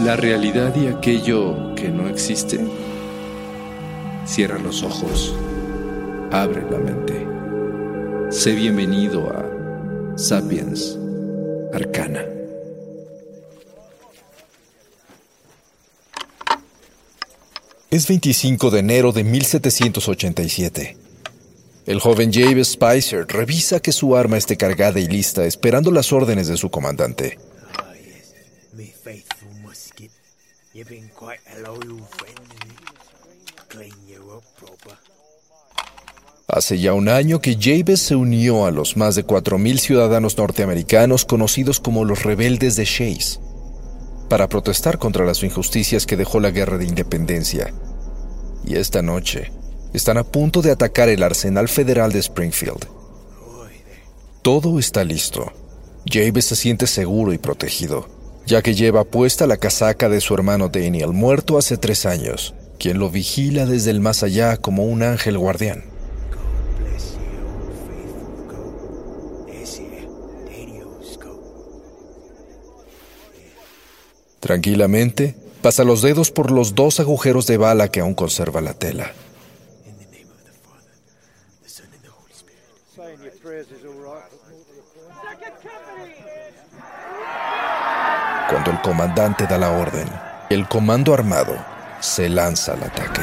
La realidad y aquello que no existe. Cierra los ojos, abre la mente. Sé bienvenido a Sapiens Arcana. Es 25 de enero de 1787. El joven James Spicer revisa que su arma esté cargada y lista, esperando las órdenes de su comandante. Me faithful musket. You've been quite a loyal friend, Clean you up proper. Hace ya un año que James se unió a los más de 4.000 ciudadanos norteamericanos conocidos como los rebeldes de Chase para protestar contra las injusticias que dejó la guerra de independencia. Y esta noche están a punto de atacar el arsenal federal de Springfield. Todo está listo. James se siente seguro y protegido, ya que lleva puesta la casaca de su hermano Daniel, muerto hace tres años, quien lo vigila desde el más allá como un ángel guardián. Tranquilamente, pasa los dedos por los dos agujeros de bala que aún conserva la tela. In the name of the Father, the Son, and the Holy Spirit. Cuando el comandante da la orden, el comando armado se lanza al ataque.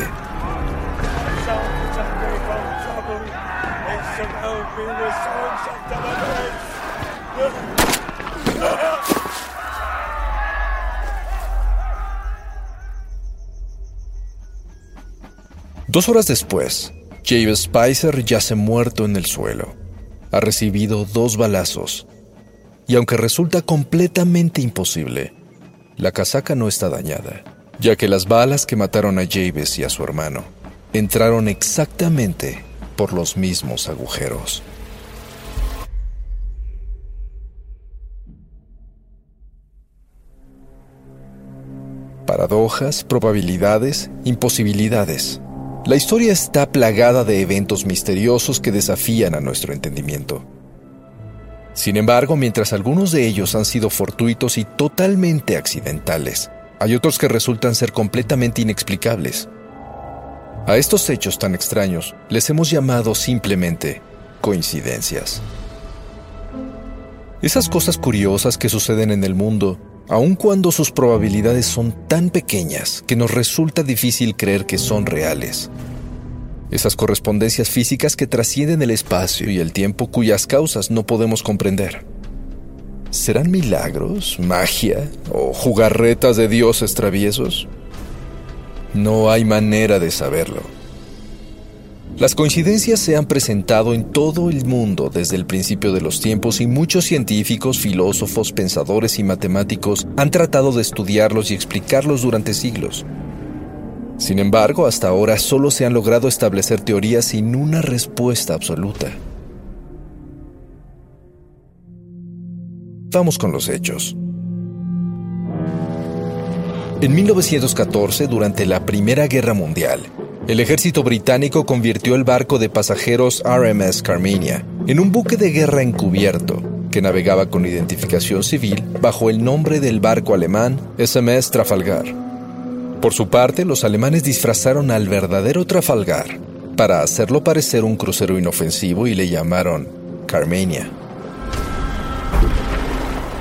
Dos horas después, James Spicer yace muerto en el suelo. Ha recibido dos balazos. Y aunque resulta completamente imposible, la casaca no está dañada, ya que las balas que mataron a James y a su hermano entraron exactamente por los mismos agujeros. Paradojas, probabilidades, imposibilidades. La historia está plagada de eventos misteriosos que desafían a nuestro entendimiento. Sin embargo, mientras algunos de ellos han sido fortuitos y totalmente accidentales, hay otros que resultan ser completamente inexplicables. A estos hechos tan extraños les hemos llamado simplemente coincidencias. Esas cosas curiosas que suceden en el mundo, aun cuando sus probabilidades son tan pequeñas que nos resulta difícil creer que son reales. Esas correspondencias físicas que trascienden el espacio y el tiempo cuyas causas no podemos comprender. ¿Serán milagros, magia o jugarretas de dioses traviesos? No hay manera de saberlo. Las coincidencias se han presentado en todo el mundo desde el principio de los tiempos y muchos científicos, filósofos, pensadores y matemáticos han tratado de estudiarlos y explicarlos durante siglos. Sin embargo, hasta ahora solo se han logrado establecer teorías sin una respuesta absoluta. Vamos con los hechos. En 1914, durante la Primera Guerra Mundial, el ejército británico convirtió el barco de pasajeros RMS Carmenia en un buque de guerra encubierto que navegaba con identificación civil bajo el nombre del barco alemán SMS Trafalgar. Por su parte, los alemanes disfrazaron al verdadero Trafalgar para hacerlo parecer un crucero inofensivo y le llamaron Carmenia.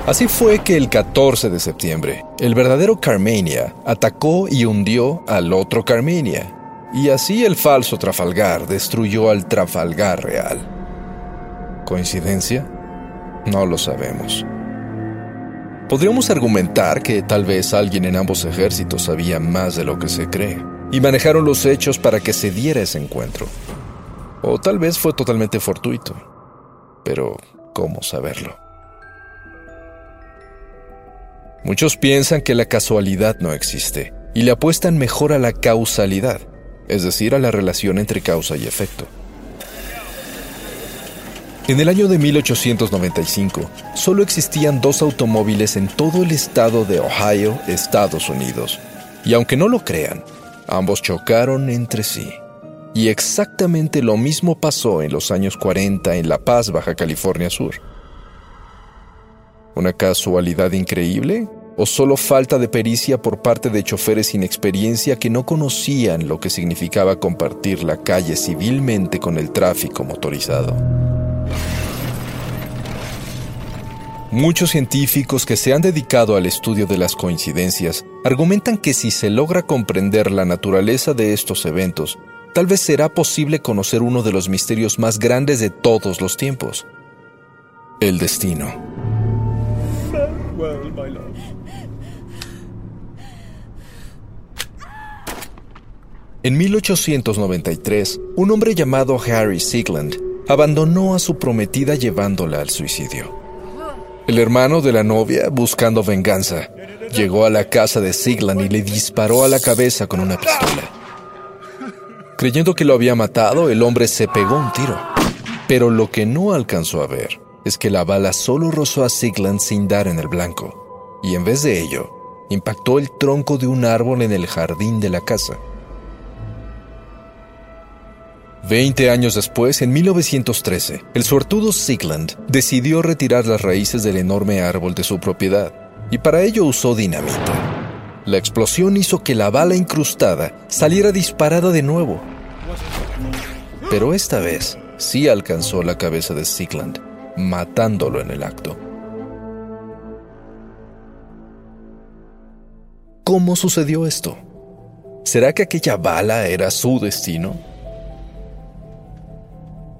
Así fue que el 14 de septiembre, el verdadero Carmenia atacó y hundió al otro Carmenia, y así el falso Trafalgar destruyó al Trafalgar real. ¿Coincidencia? No lo sabemos. Podríamos argumentar que tal vez alguien en ambos ejércitos sabía más de lo que se cree y manejaron los hechos para que se diera ese encuentro. O tal vez fue totalmente fortuito. Pero, ¿cómo saberlo? Muchos piensan que la casualidad no existe y le apuestan mejor a la causalidad es decir, a la relación entre causa y efecto. En el año de 1895, solo existían dos automóviles en todo el estado de Ohio, Estados Unidos. Y aunque no lo crean, ambos chocaron entre sí. Y exactamente lo mismo pasó en los años 40 en La Paz, Baja California Sur. ¿Una casualidad increíble? o solo falta de pericia por parte de choferes sin experiencia que no conocían lo que significaba compartir la calle civilmente con el tráfico motorizado. Muchos científicos que se han dedicado al estudio de las coincidencias argumentan que si se logra comprender la naturaleza de estos eventos, tal vez será posible conocer uno de los misterios más grandes de todos los tiempos, el destino. En 1893, un hombre llamado Harry Sigland abandonó a su prometida llevándola al suicidio. El hermano de la novia, buscando venganza, llegó a la casa de Sigland y le disparó a la cabeza con una pistola. Creyendo que lo había matado, el hombre se pegó un tiro. Pero lo que no alcanzó a ver es que la bala solo rozó a Sigland sin dar en el blanco, y en vez de ello, impactó el tronco de un árbol en el jardín de la casa. Veinte años después, en 1913, el suertudo Sigland decidió retirar las raíces del enorme árbol de su propiedad, y para ello usó dinamita. La explosión hizo que la bala incrustada saliera disparada de nuevo. Pero esta vez sí alcanzó la cabeza de Sigland, matándolo en el acto. ¿Cómo sucedió esto? ¿Será que aquella bala era su destino?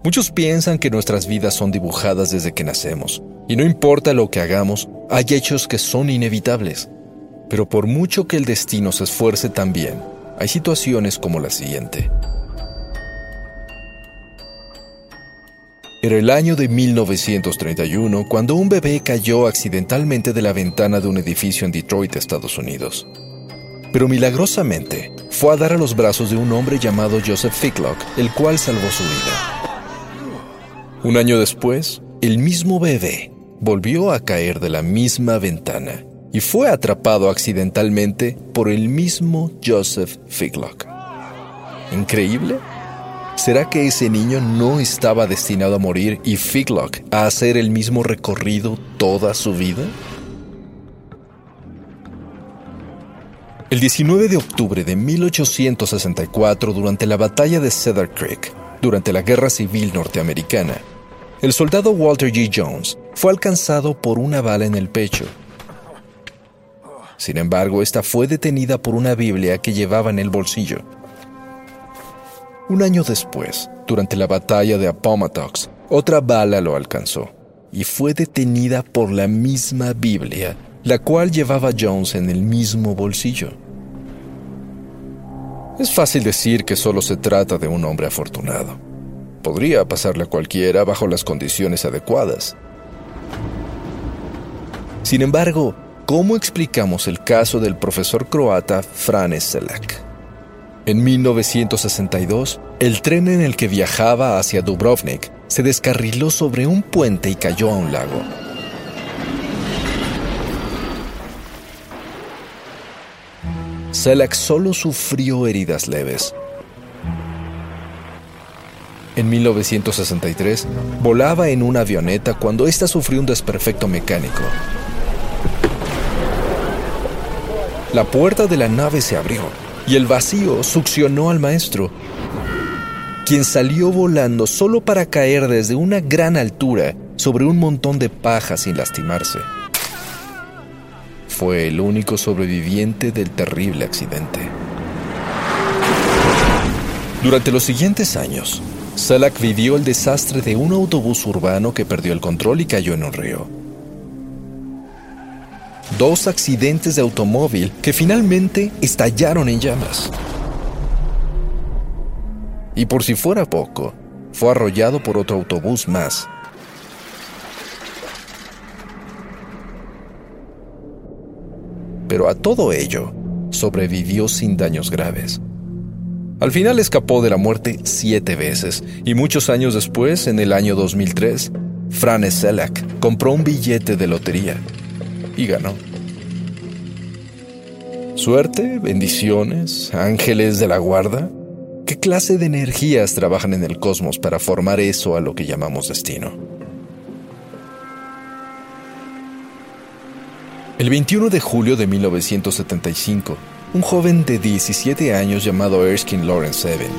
Muchos piensan que nuestras vidas son dibujadas desde que nacemos, y no importa lo que hagamos, hay hechos que son inevitables. Pero por mucho que el destino se esfuerce también, hay situaciones como la siguiente. Era el año de 1931 cuando un bebé cayó accidentalmente de la ventana de un edificio en Detroit, Estados Unidos. Pero milagrosamente fue a dar a los brazos de un hombre llamado Joseph Ficklock, el cual salvó su vida. Un año después, el mismo bebé volvió a caer de la misma ventana y fue atrapado accidentalmente por el mismo Joseph Figlock. ¿Increíble? ¿Será que ese niño no estaba destinado a morir y Figlock a hacer el mismo recorrido toda su vida? El 19 de octubre de 1864, durante la batalla de Cedar Creek, durante la Guerra Civil Norteamericana, el soldado Walter G. Jones fue alcanzado por una bala en el pecho. Sin embargo, esta fue detenida por una Biblia que llevaba en el bolsillo. Un año después, durante la batalla de Appomattox, otra bala lo alcanzó y fue detenida por la misma Biblia, la cual llevaba Jones en el mismo bolsillo. Es fácil decir que solo se trata de un hombre afortunado. Podría pasarle a cualquiera bajo las condiciones adecuadas. Sin embargo, ¿cómo explicamos el caso del profesor croata Frane Selak? En 1962, el tren en el que viajaba hacia Dubrovnik se descarriló sobre un puente y cayó a un lago. Selak solo sufrió heridas leves. En 1963, volaba en una avioneta cuando ésta sufrió un desperfecto mecánico. La puerta de la nave se abrió y el vacío succionó al maestro, quien salió volando solo para caer desde una gran altura sobre un montón de paja sin lastimarse. Fue el único sobreviviente del terrible accidente. Durante los siguientes años, Salak vivió el desastre de un autobús urbano que perdió el control y cayó en un río. Dos accidentes de automóvil que finalmente estallaron en llamas. Y por si fuera poco, fue arrollado por otro autobús más. Pero a todo ello, sobrevivió sin daños graves. Al final escapó de la muerte siete veces y muchos años después, en el año 2003, Frane Selak compró un billete de lotería y ganó. Suerte, bendiciones, ángeles de la guarda. ¿Qué clase de energías trabajan en el cosmos para formar eso a lo que llamamos destino? El 21 de julio de 1975, un joven de 17 años llamado Erskine Lawrence Evan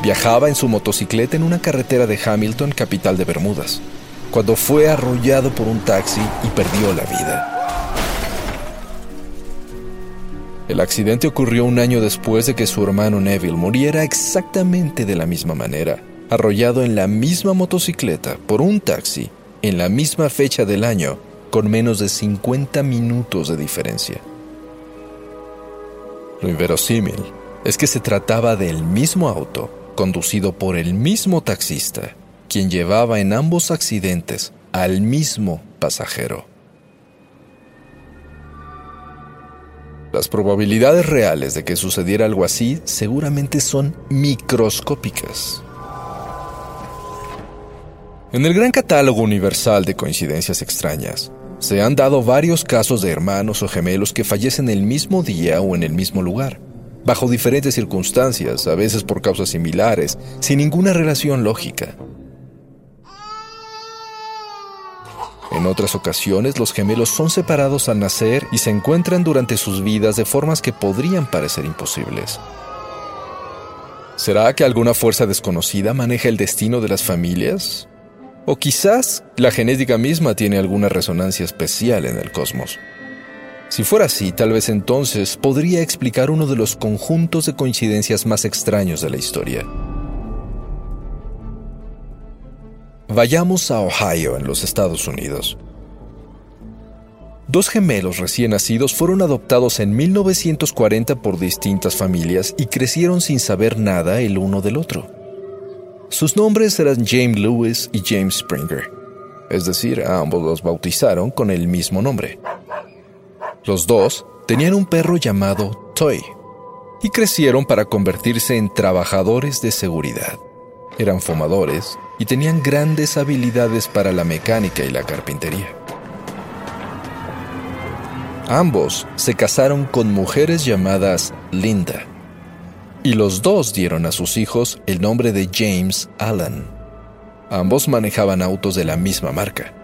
viajaba en su motocicleta en una carretera de Hamilton, capital de Bermudas, cuando fue arrollado por un taxi y perdió la vida. El accidente ocurrió un año después de que su hermano Neville muriera exactamente de la misma manera, arrollado en la misma motocicleta por un taxi en la misma fecha del año, con menos de 50 minutos de diferencia. Lo inverosímil es que se trataba del mismo auto, conducido por el mismo taxista, quien llevaba en ambos accidentes al mismo pasajero. Las probabilidades reales de que sucediera algo así seguramente son microscópicas. En el gran catálogo universal de coincidencias extrañas, se han dado varios casos de hermanos o gemelos que fallecen el mismo día o en el mismo lugar, bajo diferentes circunstancias, a veces por causas similares, sin ninguna relación lógica. En otras ocasiones, los gemelos son separados al nacer y se encuentran durante sus vidas de formas que podrían parecer imposibles. ¿Será que alguna fuerza desconocida maneja el destino de las familias? O quizás la genética misma tiene alguna resonancia especial en el cosmos. Si fuera así, tal vez entonces podría explicar uno de los conjuntos de coincidencias más extraños de la historia. Vayamos a Ohio, en los Estados Unidos. Dos gemelos recién nacidos fueron adoptados en 1940 por distintas familias y crecieron sin saber nada el uno del otro. Sus nombres eran James Lewis y James Springer, es decir, ambos los bautizaron con el mismo nombre. Los dos tenían un perro llamado Toy y crecieron para convertirse en trabajadores de seguridad. Eran fumadores y tenían grandes habilidades para la mecánica y la carpintería. Ambos se casaron con mujeres llamadas Linda y los dos dieron a sus hijos el nombre de James Allen. Ambos manejaban autos de la misma marca,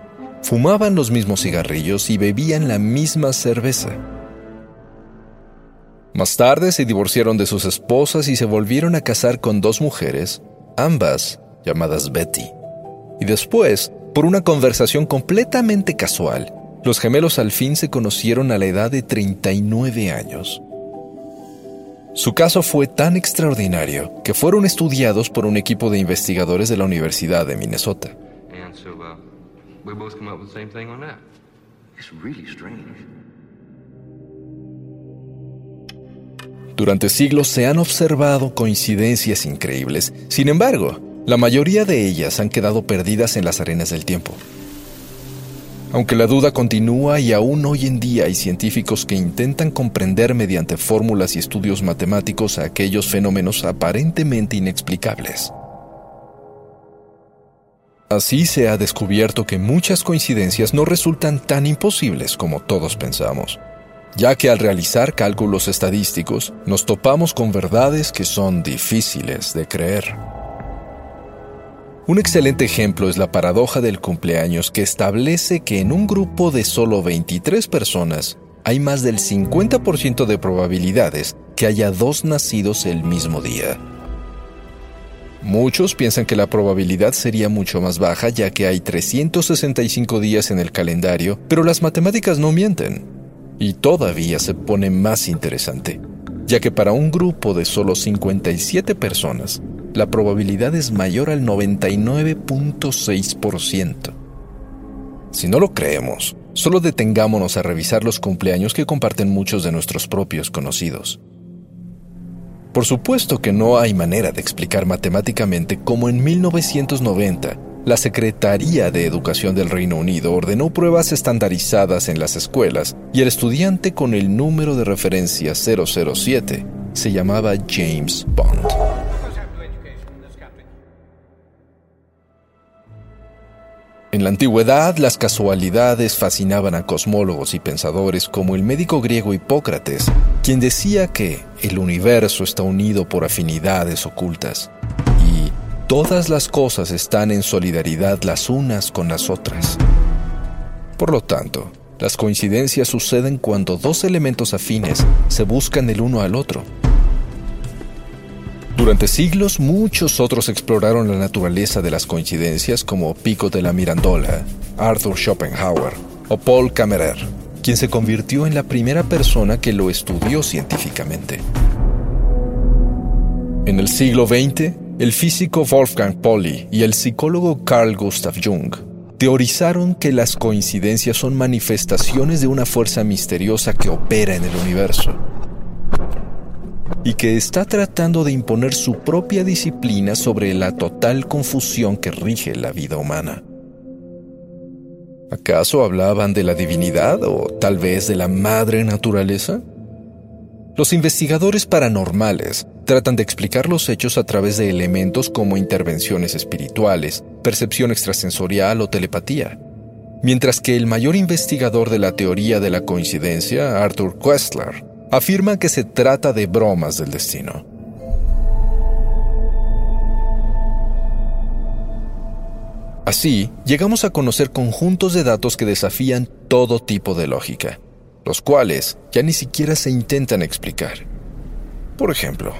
fumaban los mismos cigarrillos y bebían la misma cerveza. Más tarde se divorciaron de sus esposas y se volvieron a casar con dos mujeres, ambas llamadas Betty. Y después, por una conversación completamente casual, los gemelos al fin se conocieron a la edad de 39 años. Su caso fue tan extraordinario que fueron estudiados por un equipo de investigadores de la Universidad de Minnesota. Durante siglos se han observado coincidencias increíbles. Sin embargo, la mayoría de ellas han quedado perdidas en las arenas del tiempo. Aunque la duda continúa y aún hoy en día hay científicos que intentan comprender mediante fórmulas y estudios matemáticos aquellos fenómenos aparentemente inexplicables. Así se ha descubierto que muchas coincidencias no resultan tan imposibles como todos pensamos, ya que al realizar cálculos estadísticos nos topamos con verdades que son difíciles de creer. Un excelente ejemplo es la paradoja del cumpleaños que establece que en un grupo de solo 23 personas hay más del 50% de probabilidades que haya dos nacidos el mismo día. Muchos piensan que la probabilidad sería mucho más baja ya que hay 365 días en el calendario, pero las matemáticas no mienten. Y todavía se pone más interesante, ya que para un grupo de solo 57 personas, la probabilidad es mayor al 99.6%. Si no lo creemos, solo detengámonos a revisar los cumpleaños que comparten muchos de nuestros propios conocidos. Por supuesto que no hay manera de explicar matemáticamente cómo en 1990 la Secretaría de Educación del Reino Unido ordenó pruebas estandarizadas en las escuelas y el estudiante con el número de referencia 007 se llamaba James Bond. En la antigüedad, las casualidades fascinaban a cosmólogos y pensadores como el médico griego Hipócrates, quien decía que el universo está unido por afinidades ocultas y todas las cosas están en solidaridad las unas con las otras. Por lo tanto, las coincidencias suceden cuando dos elementos afines se buscan el uno al otro durante siglos, muchos otros exploraron la naturaleza de las coincidencias como Pico de la Mirandola, Arthur Schopenhauer o Paul Kammerer, quien se convirtió en la primera persona que lo estudió científicamente. En el siglo XX, el físico Wolfgang Pauli y el psicólogo Carl Gustav Jung teorizaron que las coincidencias son manifestaciones de una fuerza misteriosa que opera en el universo y que está tratando de imponer su propia disciplina sobre la total confusión que rige la vida humana. ¿Acaso hablaban de la divinidad o tal vez de la madre naturaleza? Los investigadores paranormales tratan de explicar los hechos a través de elementos como intervenciones espirituales, percepción extrasensorial o telepatía, mientras que el mayor investigador de la teoría de la coincidencia, Arthur Koestler, afirma que se trata de bromas del destino. Así, llegamos a conocer conjuntos de datos que desafían todo tipo de lógica, los cuales ya ni siquiera se intentan explicar. Por ejemplo,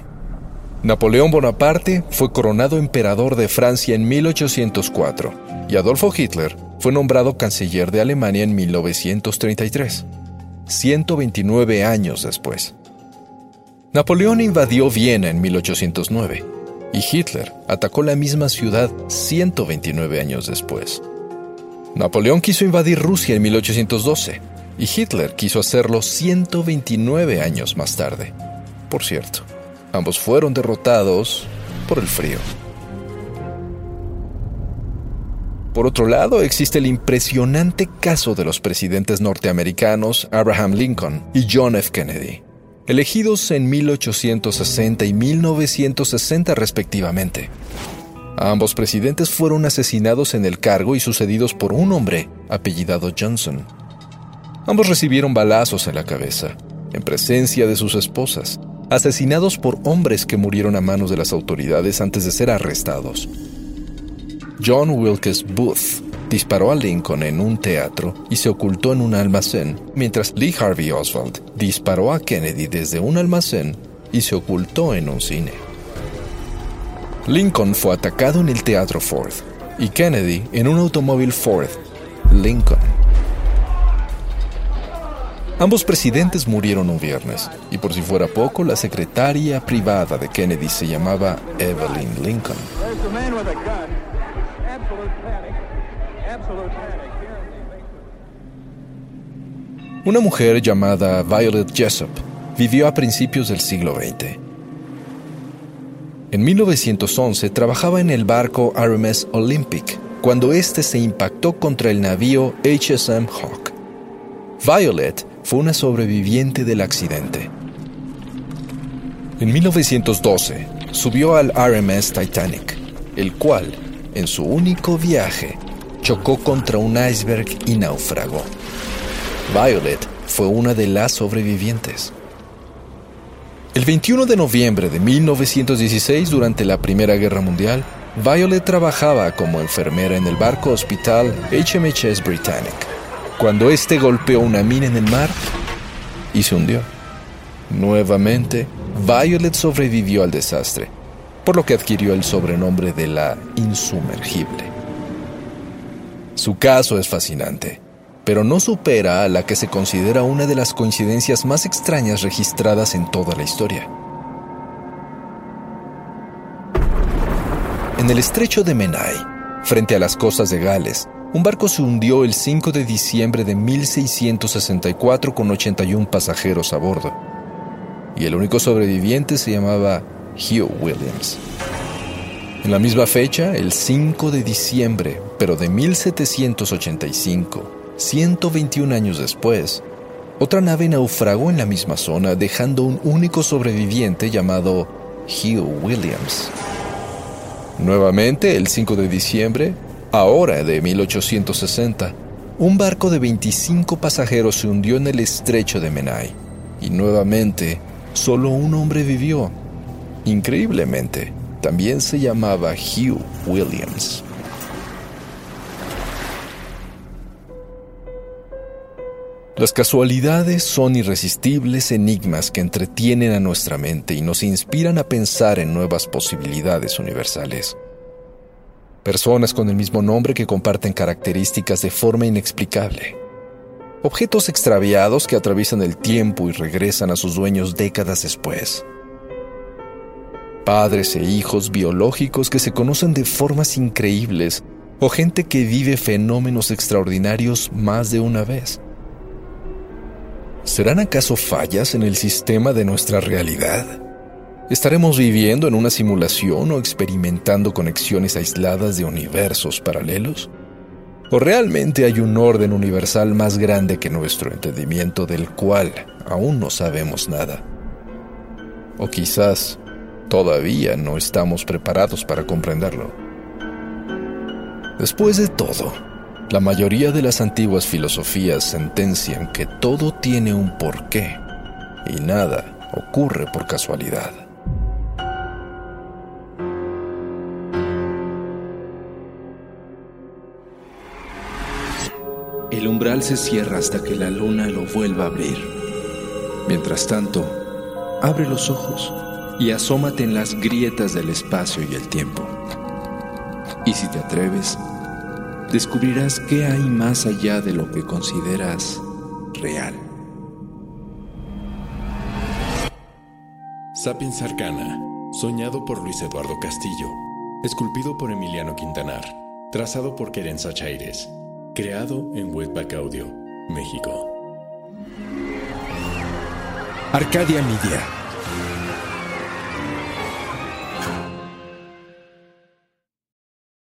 Napoleón Bonaparte fue coronado emperador de Francia en 1804 y Adolfo Hitler fue nombrado canciller de Alemania en 1933. 129 años después. Napoleón invadió Viena en 1809 y Hitler atacó la misma ciudad 129 años después. Napoleón quiso invadir Rusia en 1812 y Hitler quiso hacerlo 129 años más tarde. Por cierto, ambos fueron derrotados por el frío. Por otro lado, existe el impresionante caso de los presidentes norteamericanos Abraham Lincoln y John F. Kennedy, elegidos en 1860 y 1960 respectivamente. Ambos presidentes fueron asesinados en el cargo y sucedidos por un hombre apellidado Johnson. Ambos recibieron balazos en la cabeza, en presencia de sus esposas, asesinados por hombres que murieron a manos de las autoridades antes de ser arrestados. John Wilkes Booth disparó a Lincoln en un teatro y se ocultó en un almacén, mientras Lee Harvey Oswald disparó a Kennedy desde un almacén y se ocultó en un cine. Lincoln fue atacado en el Teatro Ford y Kennedy en un automóvil Ford Lincoln. Ambos presidentes murieron un viernes, y por si fuera poco, la secretaria privada de Kennedy se llamaba Evelyn Lincoln. Una mujer llamada Violet Jessup vivió a principios del siglo XX. En 1911 trabajaba en el barco RMS Olympic cuando éste se impactó contra el navío HSM Hawk. Violet fue una sobreviviente del accidente. En 1912 subió al RMS Titanic, el cual, en su único viaje, chocó contra un iceberg y naufragó. Violet fue una de las sobrevivientes. El 21 de noviembre de 1916, durante la Primera Guerra Mundial, Violet trabajaba como enfermera en el barco hospital HMHS Britannic, cuando este golpeó una mina en el mar y se hundió. Nuevamente, Violet sobrevivió al desastre, por lo que adquirió el sobrenombre de la insumergible. Su caso es fascinante pero no supera a la que se considera una de las coincidencias más extrañas registradas en toda la historia. En el estrecho de Menai, frente a las costas de Gales, un barco se hundió el 5 de diciembre de 1664 con 81 pasajeros a bordo. Y el único sobreviviente se llamaba Hugh Williams. En la misma fecha, el 5 de diciembre, pero de 1785, 121 años después, otra nave naufragó en la misma zona dejando un único sobreviviente llamado Hugh Williams. Nuevamente, el 5 de diciembre, ahora de 1860, un barco de 25 pasajeros se hundió en el estrecho de Menai y nuevamente solo un hombre vivió. Increíblemente, también se llamaba Hugh Williams. Las casualidades son irresistibles enigmas que entretienen a nuestra mente y nos inspiran a pensar en nuevas posibilidades universales. Personas con el mismo nombre que comparten características de forma inexplicable. Objetos extraviados que atraviesan el tiempo y regresan a sus dueños décadas después. Padres e hijos biológicos que se conocen de formas increíbles o gente que vive fenómenos extraordinarios más de una vez. ¿Serán acaso fallas en el sistema de nuestra realidad? ¿Estaremos viviendo en una simulación o experimentando conexiones aisladas de universos paralelos? ¿O realmente hay un orden universal más grande que nuestro entendimiento del cual aún no sabemos nada? O quizás todavía no estamos preparados para comprenderlo. Después de todo, la mayoría de las antiguas filosofías sentencian que todo tiene un porqué y nada ocurre por casualidad. El umbral se cierra hasta que la luna lo vuelva a abrir. Mientras tanto, abre los ojos y asómate en las grietas del espacio y el tiempo. Y si te atreves, descubrirás qué hay más allá de lo que consideras real. Sapiens Arcana, soñado por Luis Eduardo Castillo, esculpido por Emiliano Quintanar, trazado por Querenza Chaires, creado en Webback Audio, México. Arcadia Media.